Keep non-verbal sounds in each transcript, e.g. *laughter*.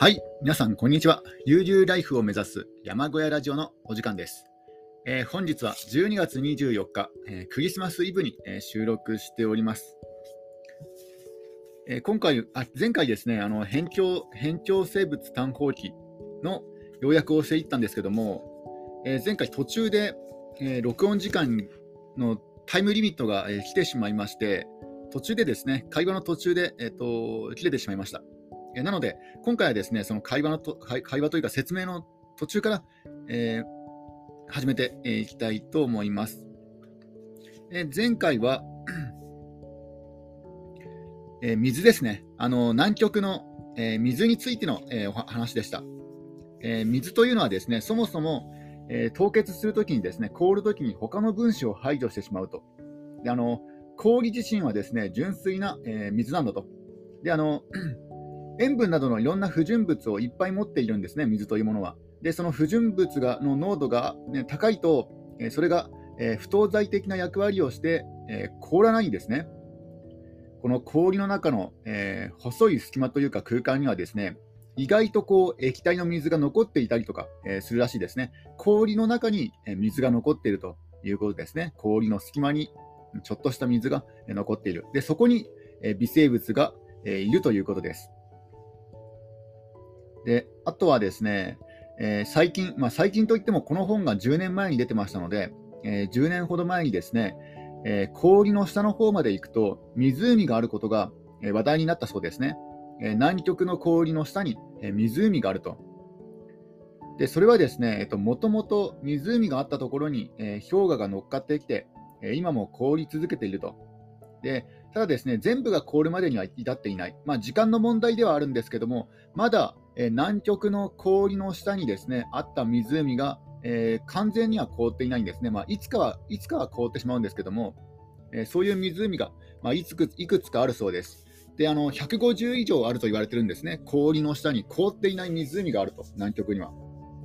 はい、皆さん、こんにちは。悠々ライフを目指す山小屋ラジオのお時間です。えー、本日は12月24日、えー、クリスマスイブに、えー、収録しております。え今回あ、前回ですね、あの辺境辺境生物探訪記の要約をしていったんですけども、え前回途中で、え録音時間のタイムリミットが、え来てしまいまして、途中でですね、会話の途中で、えーと切れてしまいました。えなので、今回はですね、その会話のと会話というか説明の途中から、えー、始めていきたいと思います。え前回は *clears throat* え水ですね。あの南極の、え水についての、えお話でした、え水というのはですね、そもそも、え凍結するときにですね、凍るときに他の分子を排除してしまうと。であの氷自身はですね、純粋な、え水なんだと。であの塩分などのいろんな不純物をいっぱい持っているんですね、水というものは。で、その不純物がの濃度が、ね、高いと、えそれが、え不当剤的な役割をして、え凍らないんですね。この氷の中の、え細い隙間というか空間にはですね、意外とこう液体の水が残っていたりとか、えするらしいですね。氷の中に水が残っているということですね。氷の隙間にちょっとした水が残っている。で、そこに微生物がいるということです。で、あとはですね、えー、最近、まあ、最近といってもこの本が10年前に出てましたので、えー、10年ほど前にですね、えー、氷の下の方まで行くと湖があることが、話題になったそうですね。え南極の氷の下に、え湖があると。で、それはですね、えっと、もともと湖があったところに、え氷河が乗っかってきて、え今も凍り続けていると。で、ただですね、全部が凍るまでには至っていない。まあ、時間の問題ではあるんですけども、まだ、南極の氷の下にですね、あった湖が、えー、完全には凍っていないんですね。まあ、いつかは、いつかは凍ってしまうんですけども、えー、そういう湖が、まあ、いくいくつかあるそうです。で、あの、150以上あると言われてるんですね。氷の下に凍っていない湖があると、南極には。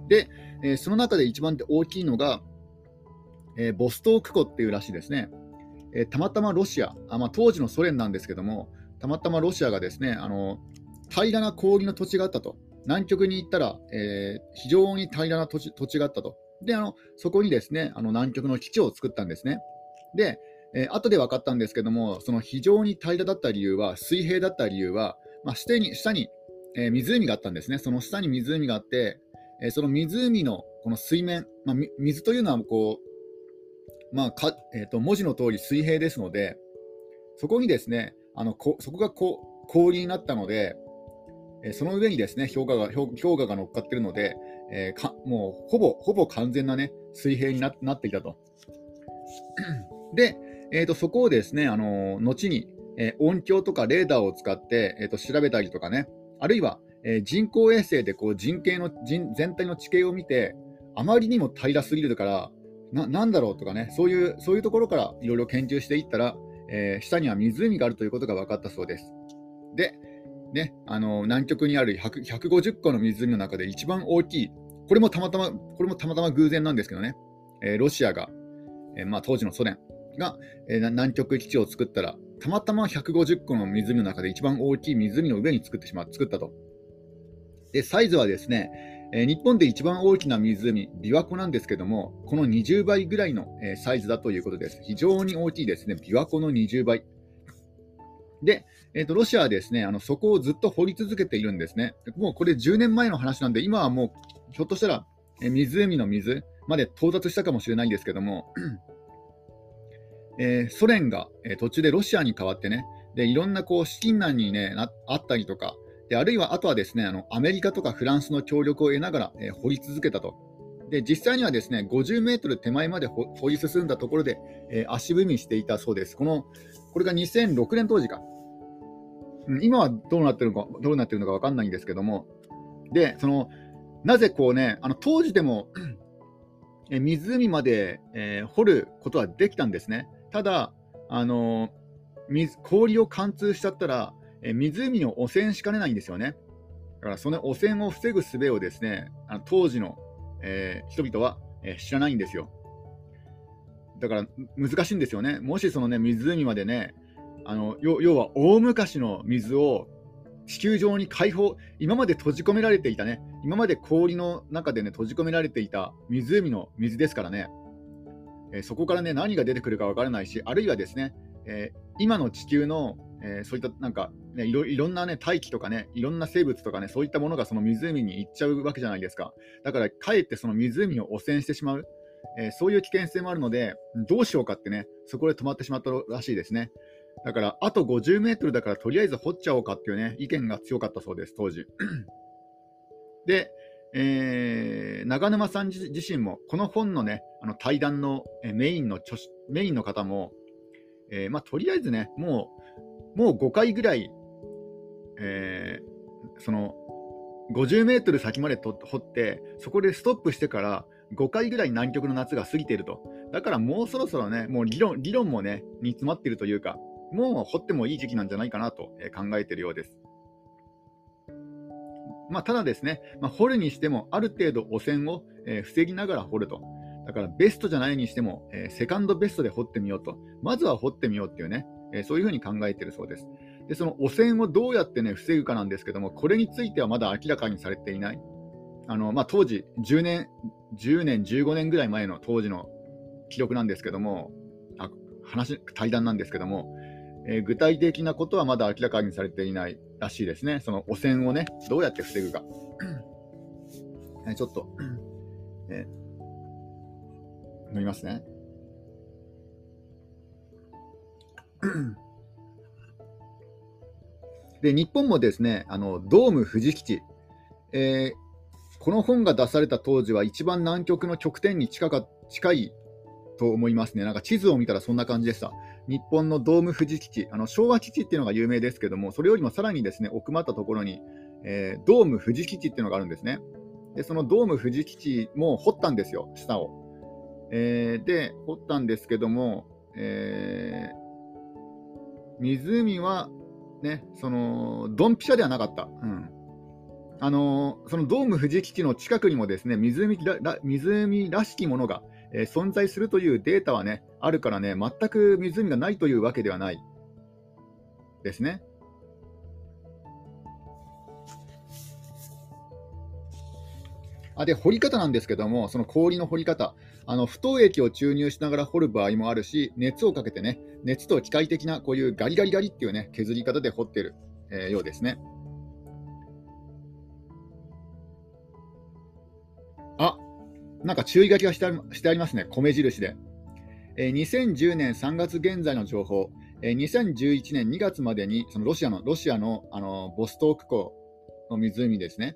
で、えー、その中で一番大きいのが、えボストーク湖っていうらしいですね。えたまたまロシア、あまあ、当時のソ連なんですけども、たまたまロシアがですね、あの平らな氷の土地があったと。南極に行ったら、えー、非常に平らな土地土地があったと。で、あのそこにですね、あの南極の基地を作ったんですね。で、えー、後で分かったんですけども、その非常に平らだった理由は、水平だった理由は、まあ、下に下に、えー、湖があったんですね。その下に湖があって、えー、その湖のこの水面、まあ、水というのはこう、まあかえーと、文字の通り水平ですので、そこにですね、あのこそこがこ氷になったので、えその上にですね氷河が氷河が乗っかってるので、え、かもうほぼほぼ完全な、ね、水平になっていたと。*clears throat* で、えーと、そこをですね、あの後に、え、音響とかレーダーを使って、えーと、調べたりとかね、あるいは、えー、人工衛星でこう人形の人全体の地形を見て、あまりにも平らすぎるから、ななんだろうとかね、そういうそういうところからいろいろ研究していったら、えー、下には湖があるということが分かったそうです。で、ね、あの南極にある150個の湖の中で一番大きい、これもたまたま、これもたまたま偶然なんですけどね、えー、ロシアが、えー、まあ、当時のソ連が、えー、南極基地を作ったら、たまたま150個の湖の中で一番大きい湖の上に作ってしま作ったと。で、サイズはですね、え日本で一番大きな湖、琵琶湖なんですけども、この20倍ぐらいの、えサイズだということです。非常に大きいですね。琵琶湖の20倍。で、えーと、ロシアはですねあのそこをずっと掘り続けているんですね。もうこれ10年前の話なんで、今はもうひょっとしたら、え湖の水まで到達したかもしれないんですけども、えー、ソ連が、えー、途中でロシアに代わってね、でいろんなこう資金難に、ね、なあったりとか、であるいはあとはですねあのアメリカとかフランスの協力を得ながら、えー、掘り続けたと。で実際にはですね50メートル手前まで掘り進んだところで、え足踏みしていたそうです。このこれが2006年当時か。今はどうなってるのか、どうなってるのか分かんないんですけども、で、その、なぜこうね、あの当時でも *clears throat* え湖まで、えー、掘ることはできたんですね。ただ、あの水氷を貫通しちゃったら、え湖を汚染しかねないんですよね。だからその汚染を防ぐ術をですね、あの当時の、えー、人々は、えー、知らないんですよ。だから難しいんですよね。もしそのね、湖までね、あの要は大昔の水を地球上に解放、今まで閉じ込められていたね、今まで氷の中でね、閉じ込められていた湖の水ですからね、えー、そこからね、何が出てくるかわからないし、あるいはですね、えー、今の地球の、えー、そういったなんか、ね、いろいろんなね、大気とかね、いろんな生物とかね、そういったものがその湖に行っちゃうわけじゃないですか。だから、かえってその湖を汚染してしまう、えそういう危険性もあるので、どうしようかってね、そこで止まってしまったらしいですね。だから、あと50メートルだから、とりあえず掘っちゃおうかっていうね、意見が強かったそうです、当時。*clears throat* で、えー、長沼さん自身も、この本のね、あの対談のメインの著メインの方も、えー、まあ、とりあえずね、もう、もう5回ぐらい、えー、その、50メートル先までと掘って、そこでストップしてから5回ぐらい南極の夏が過ぎていると。だからもうそろそろね、もう理論理論もね、煮詰まっているというか、もう掘ってもいい時期なんじゃないかなと考えているようです。まあ、ただですね、まあ、掘るにしてもある程度汚染を、え、防ぎながら掘ると。だからベストじゃないにしても、え、セカンドベストで掘ってみようと。まずは掘ってみようっていうね、え、そういうふうに考えているそうです。で、その汚染をどうやってね、防ぐかなんですけども、これについてはまだ明らかにされていない。あの、まあ、当時、10年、10年、15年ぐらい前の当時の記録なんですけども、あ話、対談なんですけども、えー、具体的なことはまだ明らかにされていないらしいですね。その汚染をね、どうやって防ぐか。え *clears throat* ちょっと、えー、飲みますね。*clears throat* で、日本もですね、あのドーム富士基地、えー、この本が出された当時は一番南極の極点に近か近いと思いますね。なんか地図を見たらそんな感じでした。日本のドーム富士基地、あの昭和基地っていうのが有名ですけども、それよりもさらにですね奥まったところに、えー、ドーム富士基地っていうのがあるんですね。で、そのドーム富士基地も掘ったんですよ、下を。えー、で、掘ったんですけども、えー、湖はね、その、ドンピシャではなかった。うんあのそのドーム富士基地の近くにもですね湖ら湖らしきものがえー、存在するというデータはね、あるからね、全く湖がないというわけではないですね。あで、掘り方なんですけども、その氷の掘り方、あの不凍液を注入しながら掘る場合もあるし、熱をかけてね、熱と機械的なこういうガリガリガリっていうね、削り方で掘ってる、えー、ようですね。なんか注意書きがしてありますね、米印で。えー、2010年3月現在の情報、えー、2011年2月までにそのロシアのロシアのあのボストーク港の湖ですね、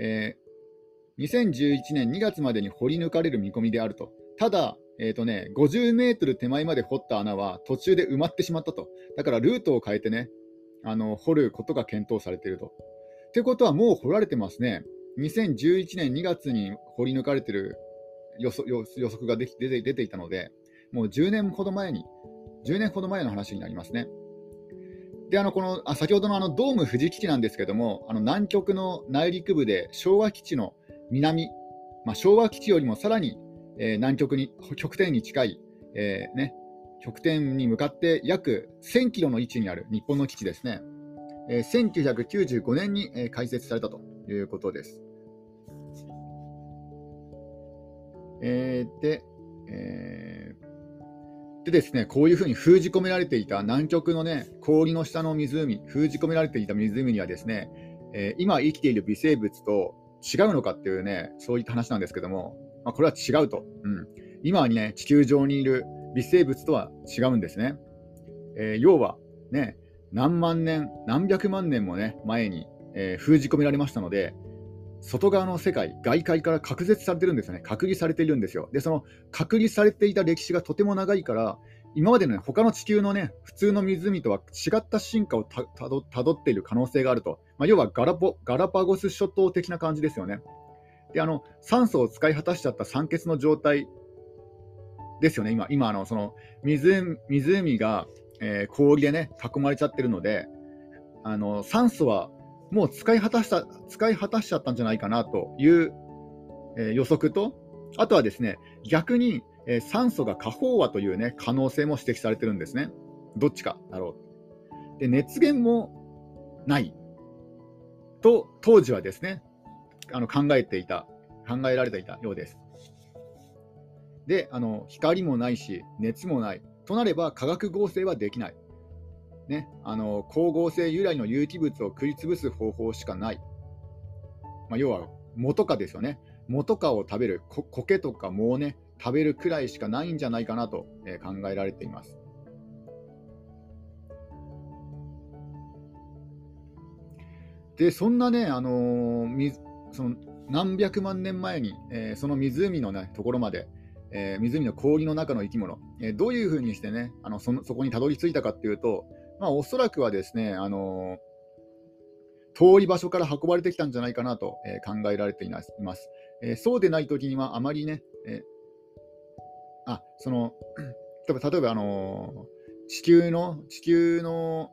えー、2011年2月までに掘り抜かれる見込みであると。ただ、えーとね、50メートル手前まで掘った穴は途中で埋まってしまったと。だからルートを変えてね、あの掘ることが検討されていると。ということはもう掘られてますね。2011年2月に掘り抜かれてる予測が出て出ていたので、もう10年ほど前に、10年ほど前の話になりますね。で、あのこのあ先ほどのあのドーム富士基地なんですけども、あの南極の内陸部で昭和基地の南、まあ、昭和基地よりもさらに、えー、南極に極点に近い、えー、ね、極点に向かって約1000キロの位置にある日本の基地ですね。えー、1995年に、え、開設されたということです。えー、で、えー、でですね、こういうふうに封じ込められていた南極のね、氷の下の湖、封じ込められていた湖にはですね、えー、今生きている微生物と違うのかっていうね、そういった話なんですけども、まあ、これは違うと。うん。今にね、地球上にいる微生物とは違うんですね。えー、要は、ね、何万年、何百万年もね、前に、えー、封じ込められましたので、外側の世界、外界から隔絶されてるんですよね。隔離されているんですよ。で、その隔離されていた歴史がとても長いから、今までの、ね、他の地球のね、普通の湖とは違った進化をたどっている可能性があると。まあ、要はガラポガラパゴス諸島的な感じですよね。で、あの、酸素を使い果たしちゃった酸欠の状態ですよね、今、今あのその湖湖が、えー、氷でね、囲まれちゃってるので、あの酸素はもう使い果たした、使い果たしちゃったんじゃないかなという、えー、予測と、あとはですね、逆に、えー、酸素が過飽和というね、可能性も指摘されてるんですね。どっちかだろう。で、熱源もない。と当時はですねあの考えていた考えられていたようです。であの光もないし熱もないとなれば化学合成はできない。ね、あの光合成由来の有機物を食い潰す方法しかない。まあ、要は元化ですよね。元化を食べる苔とか藻をね食べるくらいしかないんじゃないかなと、え考えられています。でそんなね、あのー、その何百万年前に、えー、その湖の、ね、ところまで、えー、湖の氷の中の生き物、えどういうふうにしてねあのそのそこにたどり着いたかっていうと、まあ、おそらくはですね、あの遠い場所から運ばれてきたんじゃないかなと、え考えられています。えそうでないときにはあまりね、えあその例えば、あの地球の地球の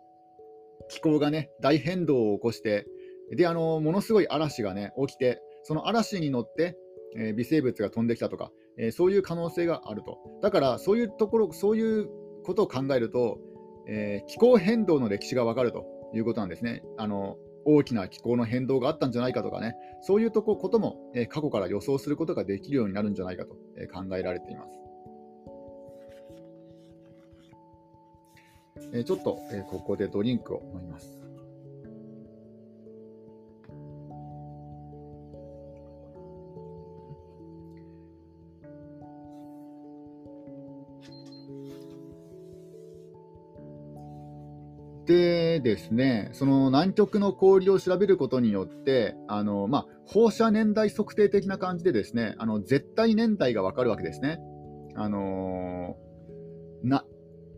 気候がね大変動を起こしてであのものすごい嵐がね起きてその嵐に乗って、え、微生物が飛んできたとか、え、そういう可能性があるとだからそういうところそういうことを考えると、えー、気候変動の歴史がわかるということなんですねあの大きな気候の変動があったんじゃないかとかねそういうとこことも、え過去から予想することができるようになるんじゃないかと、え考えられています。えちょっと、えここでドリンクを飲みます。でですね、その南極の氷を調べることによって、あのまあ、放射年代測定的な感じでですね、あの絶対年代が分かるわけですね。あの、な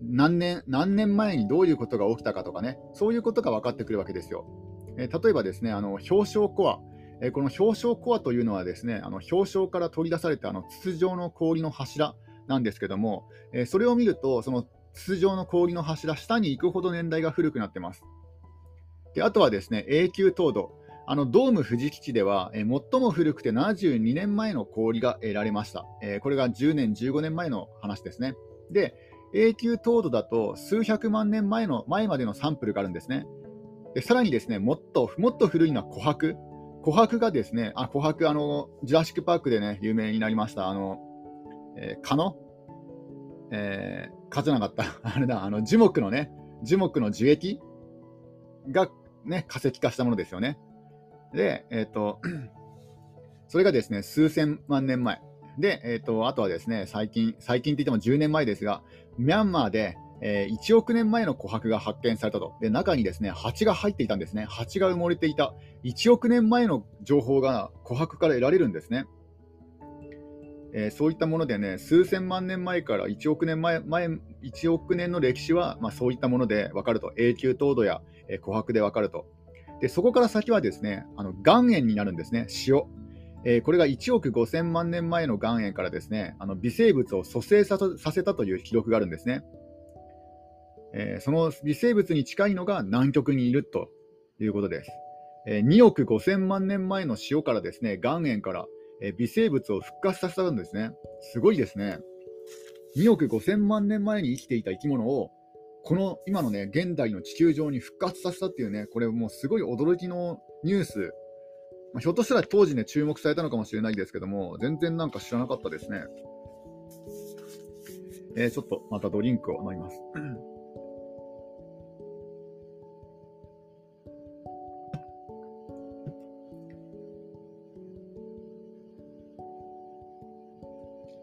何年何年前にどういうことが起きたかとかね、そういうことが分かってくるわけですよ。え、例えばですね、あの表彰コア、え、この表彰コアというのはですね、あの表彰から取り出されたあの筒状の氷の柱なんですけども、え、それを見ると、その筒状の氷の柱、下に行くほど年代が古くなってます。であとはですね、永久凍土。あのドーム富士基地では、えー、最も古くて72年前の氷が得られました。えー、これが10年、15年前の話ですね。で、永久凍土だと数百万年前の前までのサンプルがあるんですね。でさらにですね、もっともっと古いのは琥珀。琥珀がですね、あ、琥珀、あの、ジュラシックパークでね、有名になりました、あの、えー、蚊の、えー、蚊じゃなかった、*laughs* あれだ、あの、樹木のね、樹木の樹液がね、化石化したものですよね。で、えっ、ー、と、*clears throat* それがですね、数千万年前。で、えっ、ー、と、あとはですね、最近、最近って言っても10年前ですが、ミャンマーで、えー、1億年前の琥珀が発見されたと。で、中にですね、蜂が入っていたんですね。蜂が埋もれていた。1億年前の情報が琥珀から得られるんですね。えー、そういったものでね、数千万年前から1億年前、前1億年の歴史は、まあ、そういったもので分かると。永久凍土や、えー、琥珀で分かると。で、そこから先はですね、あの岩塩になるんですね、塩。えー、これが1億5000万年前の岩塩からですね、あの微生物を蘇生させたという記録があるんですね。え、その微生物に近いのが南極にいるということです。2億5000万年前の塩からですね、岩塩から、え微生物を復活させたんですね。すごいですね。2億5000万年前に生きていた生き物を、この今のね、現代の地球上に復活させたっていうね、これもうすごい驚きのニュースまあ、ひょっとしたら当時ね、注目されたのかもしれないですけども、全然なんか知らなかったですね。えー、ちょっとまたドリンクを飲みます。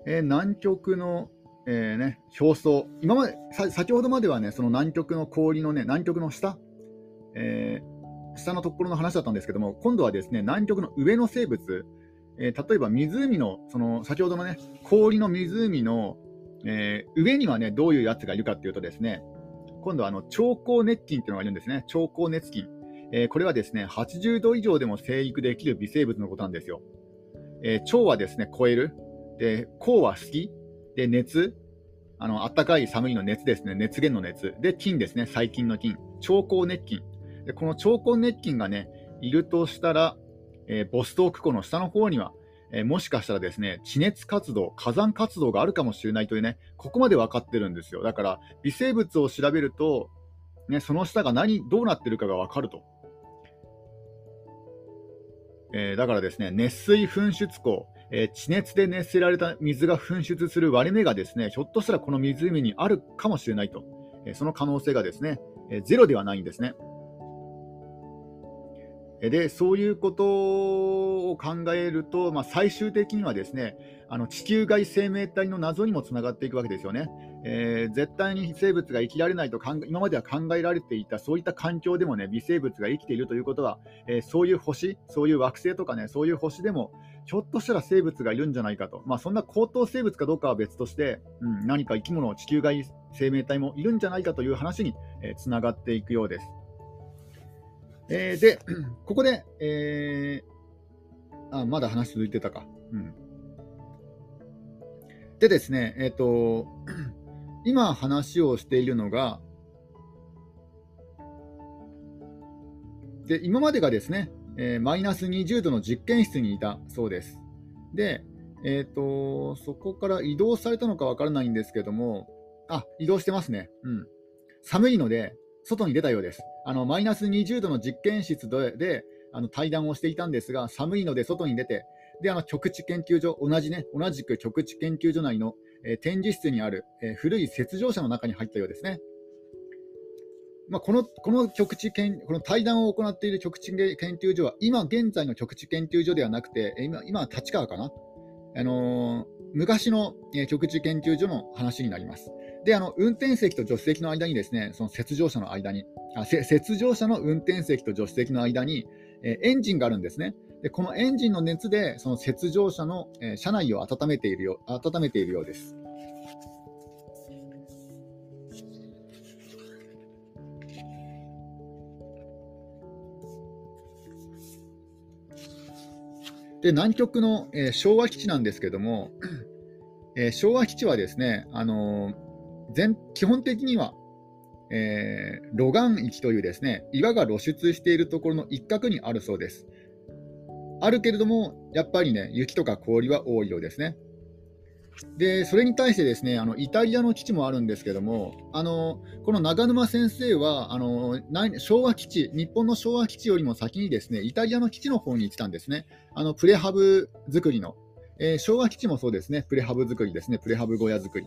えー、南極の、えーね、表層、今まで先ほどまではね、その南極の氷のね、南極の下、えー、下のところの話だったんですけども、今度はですね南極の上の生物、えー、例えば湖の、その先ほどのね、氷の湖の、えー、上にはね、どういうやつがいるかっていうとですね、今度はあの超高熱菌っていうのがいるんですね、超高熱菌。えー、これはですね、80度以上でも生育できる微生物のことなんですよ。えー、超はですね、超える。で、高は好き。で、熱。あの、暖かい寒いの熱ですね。熱源の熱。で、菌ですね。細菌の菌。超高熱菌。でこの超根熱菌がね、いるとしたら、えー、ボストーク湖の下の方には、えー、もしかしたらですね、地熱活動、火山活動があるかもしれないというね、ここまで分かってるんですよ。だから、微生物を調べると、ね、その下が何、どうなってるかが分かると。えー、だからですね、熱水噴出口、えー、地熱で熱せられた水が噴出する割れ目がですね、ひょっとしたらこの湖にあるかもしれないと、えー、その可能性がですね、えゼロではないんですね。で、そういうことを考えると、まあ、最終的にはですね、あの地球外生命体の謎にもつながっていくわけですよね。えー、絶対に生物が生きられないと今までは考えられていたそういった環境でもね微生物が生きているということは、えー、そういう星、そういう惑星とかねそういう星でもひょっとしたら生物がいるんじゃないかと、まあ、そんな高等生物かどうかは別として、うん、何か生き物、地球外生命体もいるんじゃないかという話に、えー、つながっていくようです。えー、で、*clears throat* ここで、えー、あ、まだ話続いてたか。うん、でですね、え、ー、と、*clears throat* 今話をしているのが、で今までがですね、えー、マイナス20度の実験室にいたそうです。で、えーと、そこから移動されたのかわからないんですけども、あ移動してますね、うん。寒いので、外に出たようです。あのマイナス20度の実験室でであの対談をしていたんですが、寒いので外に出て、であの極地研究所、同じね、同じく極地研究所内のえ展示室にある、え古い雪上車の中に入ったようですね。まあ、このこの極地研この対談を行っている極地研究所は、今現在の極地研究所ではなくて、今今は立川かな、あのー、昔の、え極地研究所の話になります。で、あの運転席と助手席の間にですね、その雪上車の間に、あ雪上車の運転席と助手席の間に、エンジンがあるんですね。でこのエンジンの熱でその雪上車の、車内を温めているよ温めているようです。で南極の、えー、昭和基地なんですけども、えー、昭和基地はですね、あのー、全基本的には、えー、露岩域というですね岩が露出しているところの一角にあるそうです。あるけれども、やっぱりね、雪とか氷は多いようですね。で、それに対してですね、あのイタリアの基地もあるんですけども、あのこの長沼先生はあの昭和基地、日本の昭和基地よりも先にですね、イタリアの基地の方に行ってたんですね。あのプレハブ作りの、えー、昭和基地もそうですね、プレハブ作りですね、プレハブ小屋作り。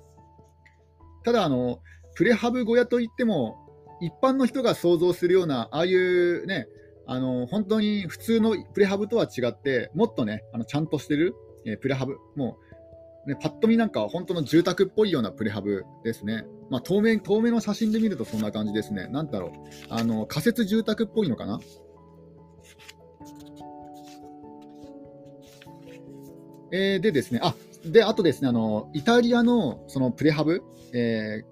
ただあの、プレハブ小屋といっても、一般の人が想像するような、ああいうね、あの本当に普通のプレハブとは違って、もっとね、あのちゃんとしてる、えー、プレハブ、もう、ね、パッと見なんか本当の住宅っぽいようなプレハブですね。まあ、透明透明の写真で見るとそんな感じですね。なんだろう、あの仮設住宅っぽいのかな？えー、でですね、あであとですねあの、イタリアのそのプレハブ、え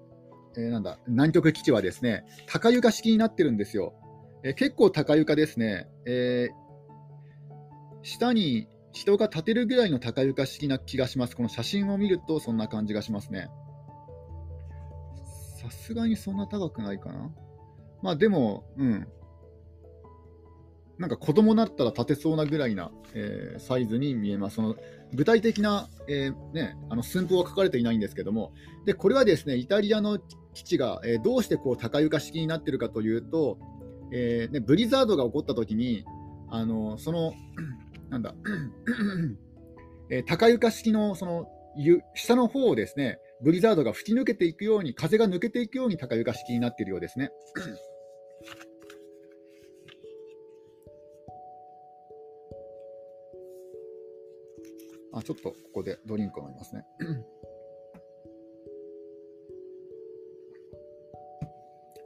ーえー、なんだ南極基地はですね高床式になってるんですよ。えー、結構高床ですね、えー、下に人が立てるぐらいの高床式な気がします。この写真を見るとそんな感じがしますね。さすがにそんな高くないかな。まあでも、うん。なんか子供だったら立てそうなぐらいな、えー、サイズに見えます。その具体的な、えー、ね、あの寸法は書かれていないんですけども、でこれはですねイタリアの基地が、えー、どうしてこう高床式になっているかというと、えね、ブリザードが起こったときに、あのその、なんだ、*clears throat* えー、高床式のその下の方をですね、ブリザードが吹き抜けていくように、風が抜けていくように高床式になっているようですね。*clears throat* あちょっとここでドリンクを飲みますね。*clears throat*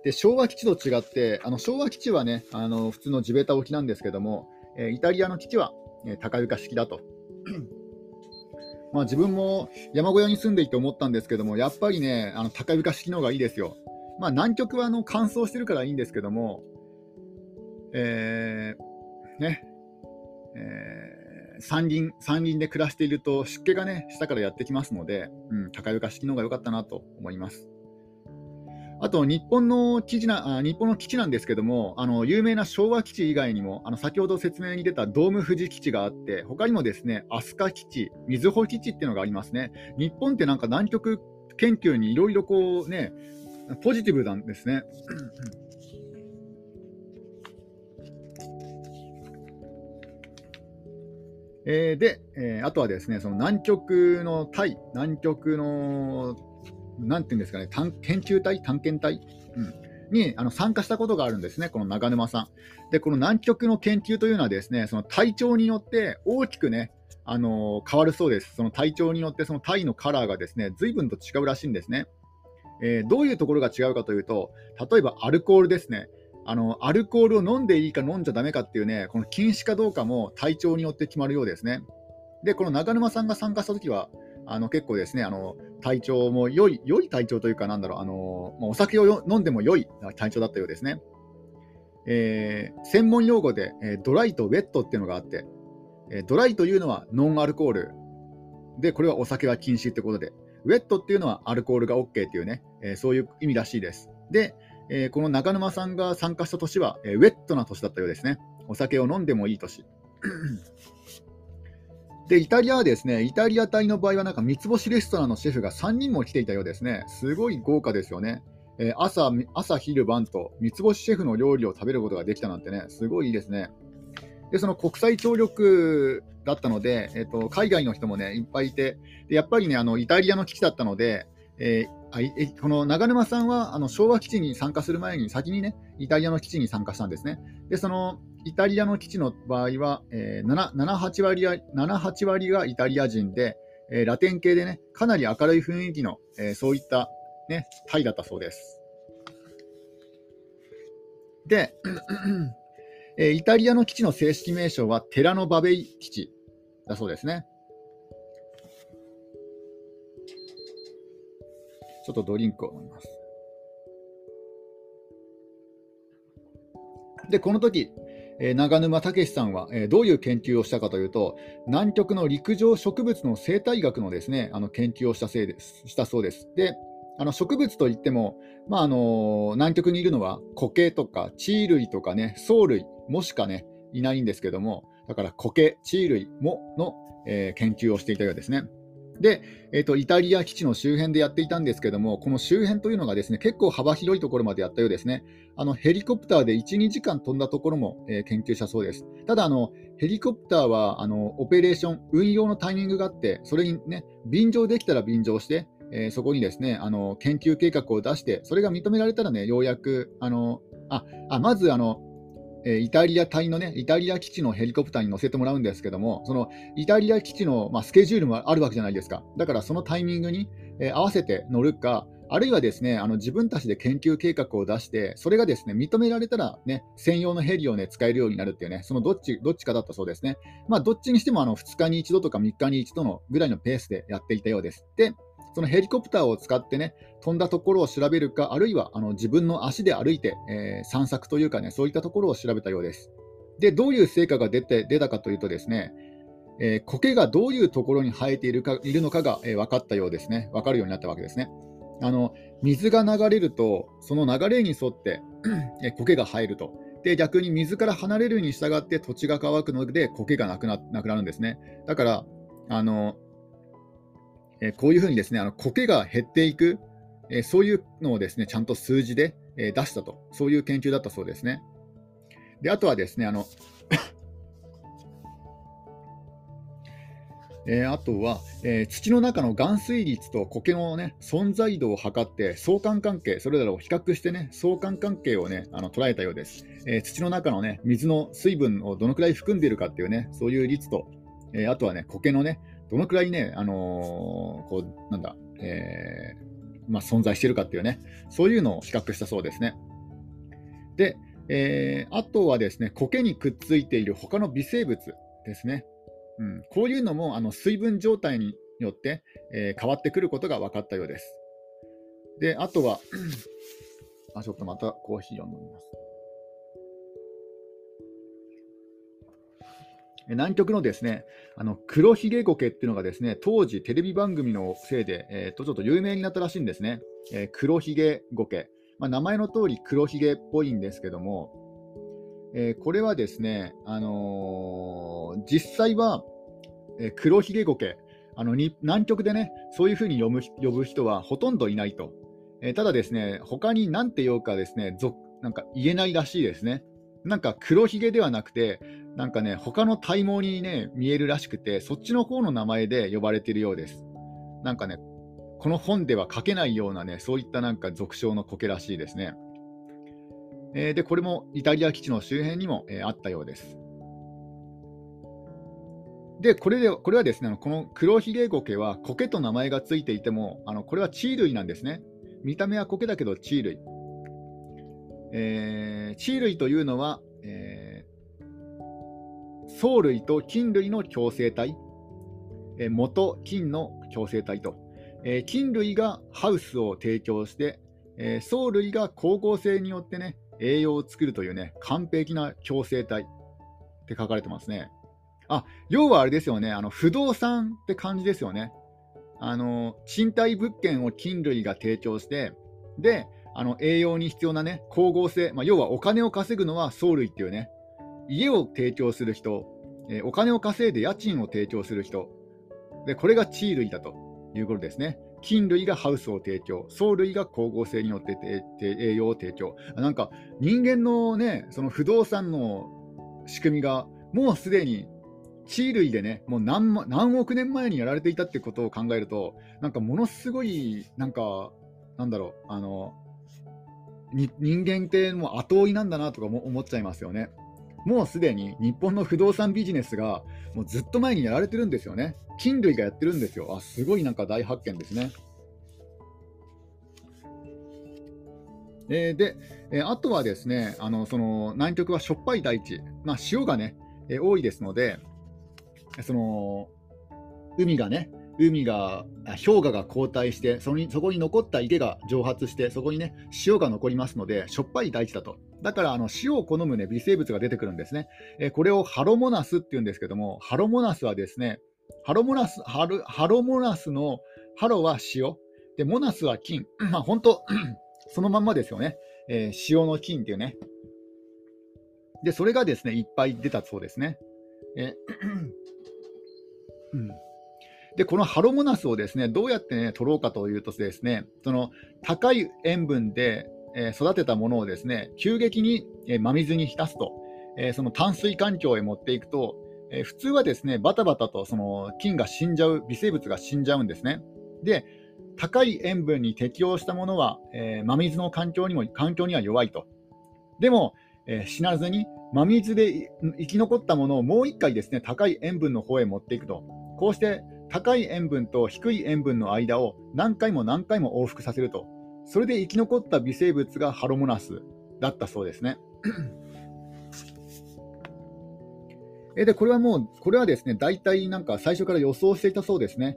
で昭和基地と違って、あの昭和基地はね、あの普通の地べた置きなんですけども、えー、イタリアの基地は、えー、高床式だと。まあ自分も山小屋に住んでいて思ったんですけども、やっぱりね、あの高床式の方がいいですよ。まあ南極はあの乾燥してるからいいんですけども、えー、ね、えー、山林、山林で暮らしていると湿気がね、下からやってきますので、うん、高床式の方が良かったなと思います。あと日本の基地な日本の基地なんですけども、あの有名な昭和基地以外にも、あの先ほど説明に出たドーム富士基地があって、他にもですね飛鳥基地、瑞穂基地っていうのがありますね。日本ってなんか南極研究にいろいろこうね、ポジティブなんですね。えー、で、えー、あとはですね、その南極の隊、南極の、なんていうんですかね、研究隊、探検隊、うん、にあの参加したことがあるんですね、この長沼さん。で、この南極の研究というのはですね、その体調によって大きくね、あの変わるそうです。その体調によってその体のカラーがですね、随分と違うらしいんですね。えー、どういうところが違うかというと、例えばアルコールですね。あのアルコールを飲んでいいか飲んじゃだめかっていうね、この禁止かどうかも体調によって決まるようですね。で、この長沼さんが参加したときは、あの結構ですね、あの体調も良い、良い体調というか、なんだろう、あのま、お酒を飲んでも良い体調だったようですね。えー、専門用語で、えー、ドライとウェットっていうのがあって、えー、ドライというのはノンアルコールで、これはお酒は禁止ってことで、ウェットっていうのはアルコールが OK っていうね、えそういう意味らしいです。で、え、この中沼さんが参加した年は、え、ウェットな年だったようですね。お酒を飲んでもいい年。で、イタリアはですね、イタリア隊の場合はなんか三つ星レストランのシェフが3人も来ていたようですね。すごい豪華ですよね。えー、朝、朝、昼、晩と三つ星シェフの料理を食べることができたなんてね、すごいいいですね。で、その国際協力だったので、えーと、海外の人もね、いっぱいいて、でやっぱりね、あのイタリアの基地だったので、えーこの長沼さんはあの昭和基地に参加する前に先にねイタリアの基地に参加したんですね。でそのイタリアの基地の場合は、えー、7, 7, 8割7 8割がイタリア人で、えー、ラテン系でねかなり明るい雰囲気の、えー、そういった、ね、タイだったそうです。で、えイタリアの基地の正式名称はテラノバベイ基地だそうですね。ちょっとドリンクを飲みます。で、この時、え、長沼武さんは、え、どういう研究をしたかというと、南極の陸上植物の生態学のですねあの研究をしたせいですしたそうです。であの植物といっても、まああの南極にいるのは苔とか地衣類とかね、藻類もしかね、いないんですけども、だから苔、地衣類もの、えー、研究をしていたようですね。で、えーと、イタリア基地の周辺でやっていたんですけども、この周辺というのがですね結構幅広いところまでやったようですね。あのヘリコプターで1、2時間飛んだところも、えー、研究したそうです。ただあの、ヘリコプターはあのオペレーション、運用のタイミングがあって、それにね、便乗できたら便乗して、えー、そこにですねあの研究計画を出して、それが認められたらね、ようやく、あのああまずあのえイタリア隊のね、イタリア基地のヘリコプターに乗せてもらうんですけども、そのイタリア基地の、まあ、スケジュールもあるわけじゃないですか。だからそのタイミングに、えー、合わせて乗るか、あるいはですね、あの自分たちで研究計画を出して、それがですね、認められたらね、専用のヘリをね、使えるようになるっていうね、そのどっち、どっちかだったそうですね。まあ、どっちにしてもあの2日に1度とか3日に1度のぐらいのペースでやっていたようです。で、そのヘリコプターを使ってね、飛んだところを調べるか、あるいはあの自分の足で歩いて、えー、散策というかね、そういったところを調べたようです。で、どういう成果が出て出たかというとですね、えー、苔がどういうところに生えているかいるのかが、えー、分かったようですね。分かるようになったわけですね。あの水が流れると、その流れに沿ってえ苔が生えると。で、逆に水から離れるに従って土地が乾くので苔がなくななくなるんですね。だから、あのえ、こういうふうにですね、あの苔が減っていく、え、そういうのをですね、ちゃんと数字で、え、出したと、そういう研究だったそうですね。で、あとはですね、あの *laughs* えー、あとは、えー、土の中の含水率と苔の、ね、存在度を測って相関関係、それらを比較してね、相関関係をね、あの捉えたようです、えー、土の中のね、水の水分をどのくらい含んでいるかっていうね、そういう率と、えあとはね、苔のね、どのくらいね、あのこう、なんだ、えまあ、存在してるかっていうね、そういうのを比較したそうですね。で、えー、あとはですね、苔にくっついている他の微生物ですね。うん、こういうのもあの水分状態によって、え、変わってくることが分かったようです。で、あとは、*clears throat* あ、ちょっとまたコーヒーを飲みます。南極のですね、あの黒ひげ苔っていうのがですね、当時テレビ番組のせいで、えー、とちょっと有名になったらしいんですね。えー、黒ひげ苔。まあ、名前の通り黒ひげっぽいんですけども、えー、これはですね、あのー、実際は、え、黒ひげ苔あのに、南極でね、そういうふうに呼ぶ呼ぶ人はほとんどいないと。えただですね、他に何て言おうかですね、なんか言えないらしいですね。なんか黒ひげではなくて、なんかね、他の体毛にね、見えるらしくて、そっちの方の名前で呼ばれているようです。なんかね、この本では書けないようなね、そういったなんか俗称の苔らしいですね。えー、で、これもイタリア基地の周辺にも、えー、あったようです。で、これでこれはですね、この黒ひげ苔は苔と名前がついていても、あのこれは地衣類なんですね。見た目は苔だけど地衣類。えー、地類というのは、えー、藻類と菌類の共生体、えー、元菌の共生体と、えー、菌類がハウスを提供して、えー、藻類が光合成によってね、栄養を作るというね、完璧な共生体って書かれてますね。あ、要はあれですよね、あの不動産って感じですよね。あの賃貸物件を菌類が提供して、で、あの栄養に必要なね、光合成、まあ、要はお金を稼ぐのは藻類っていうね、家を提供する人、えー、お金を稼いで家賃を提供する人、でこれが地類だということですね。菌類がハウスを提供、藻類が光合成によって栄養を提供。なんか人間のね、その不動産の仕組みがもうすでに地類でね、もう何何億年前にやられていたってことを考えると、なんかものすごい、なんか、なんだろう、あの、人間ってもう後追いなんだなとかも思っちゃいますよね。もうすでに日本の不動産ビジネスがもうずっと前にやられてるんですよね。菌類がやってるんですよ。あすごいなんか大発見ですね。えー、で、えー、あとはですね、あのその南極はしょっぱい大地、まあ、塩がね、えー、多いですので、その海がね、海が、氷河が後退して、そにそこに残った池が蒸発して、そこにね、塩が残りますので、しょっぱい大地だと。だからあの塩を好む、ね、微生物が出てくるんですね。えこれをハロモナスっていうんですけども、ハロモナスはですね、ハロモナス、ハルハロモナスのハロは塩、でモナスは菌。まあ本当、*clears throat* そのまんまですよね。えー、塩の菌っていうね。で、それがですね、いっぱい出たそうですね。え *clears throat* うんで、このハロモナスをですね、どうやって、ね、取ろうかというとですね、その高い塩分で、え育てたものをですね、急激に、え真水に浸すと、えその淡水環境へ持っていくと、え普通はですね、バタバタとその菌が死んじゃう、微生物が死んじゃうんですね。で、高い塩分に適応したものは、えー、真水の環境にも環境には弱いと。でも、えー、死なずに真水で生き残ったものをもう1回ですね、高い塩分の方へ持っていくと。こうして高い塩分と低い塩分の間を何回も何回も往復させると、それで生き残った微生物がハロモナスだったそうですね。えで、これはもう、これはですね、大体なんか最初から予想していたそうですね。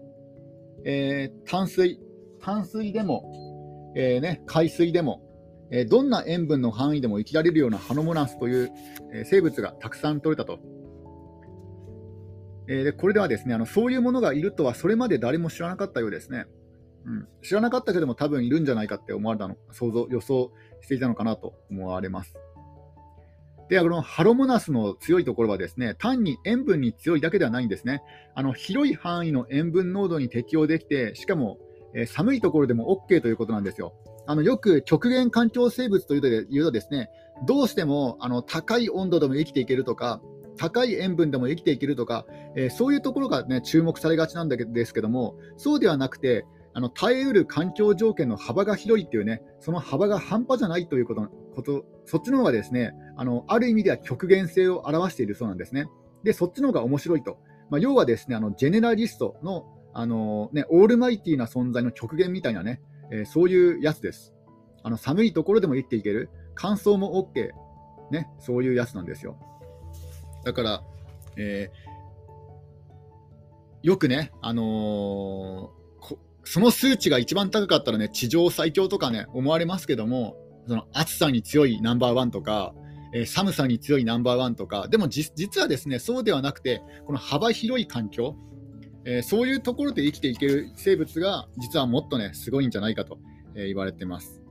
えー、淡水、淡水でも、えー、ね、海水でも、えー、どんな塩分の範囲でも生きられるようなハロモナスという、え生物がたくさん取れたと。えー、でこれではですねあのそういうものがいるとはそれまで誰も知らなかったようですね。うん、知らなかったけども多分いるんじゃないかって思われたの想像予想していたのかなと思われます。で、このハロモナスの強いところはですね、単に塩分に強いだけではないんですね。あの広い範囲の塩分濃度に適応できて、しかも、えー、寒いところでも OK ということなんですよ。あのよく極限環境生物というとですね、どうしてもあの高い温度でも生きていけるとか、高い塩分でも生きていけるとか、えー、そういうところが、ね、注目されがちなんですけども、そうではなくて、あの耐えうる環境条件の幅が広いっていうね、その幅が半端じゃないということ、ことそっちの方がですね、あのある意味では極限性を表しているそうなんですね。で、そっちの方が面白いと。まあ、要はですね、あのジェネラリストのあの、ね、オールマイティーな存在の極限みたいなね、えー、そういうやつです。あの寒いところでも生きていける、乾燥も OK、ね、そういうやつなんですよ。だから、えー、よくね、あのー、その数値が一番高かったらね、地上最強とかね、思われますけども、その暑さに強いナンバーワンとか、えー、寒さに強いナンバーワンとか、でも実はですね、そうではなくて、この幅広い環境、えー、そういうところで生きていける生物が、実はもっとね、すごいんじゃないかと、え、言われてます。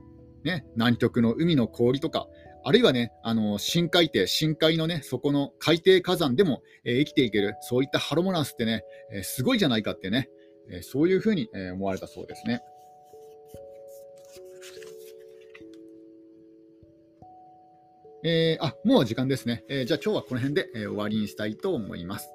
ね、南極の海の氷とか、あるいはね、あの深海底、深海のね、そこの海底火山でも、えー、生きていける、そういったハロモナスってね、えー、すごいじゃないかってね、えー、そういうふうに、え思われたそうですね。えー、あ、もう時間ですね。えー、じゃあ今日はこの辺で、えー、終わりにしたいと思います。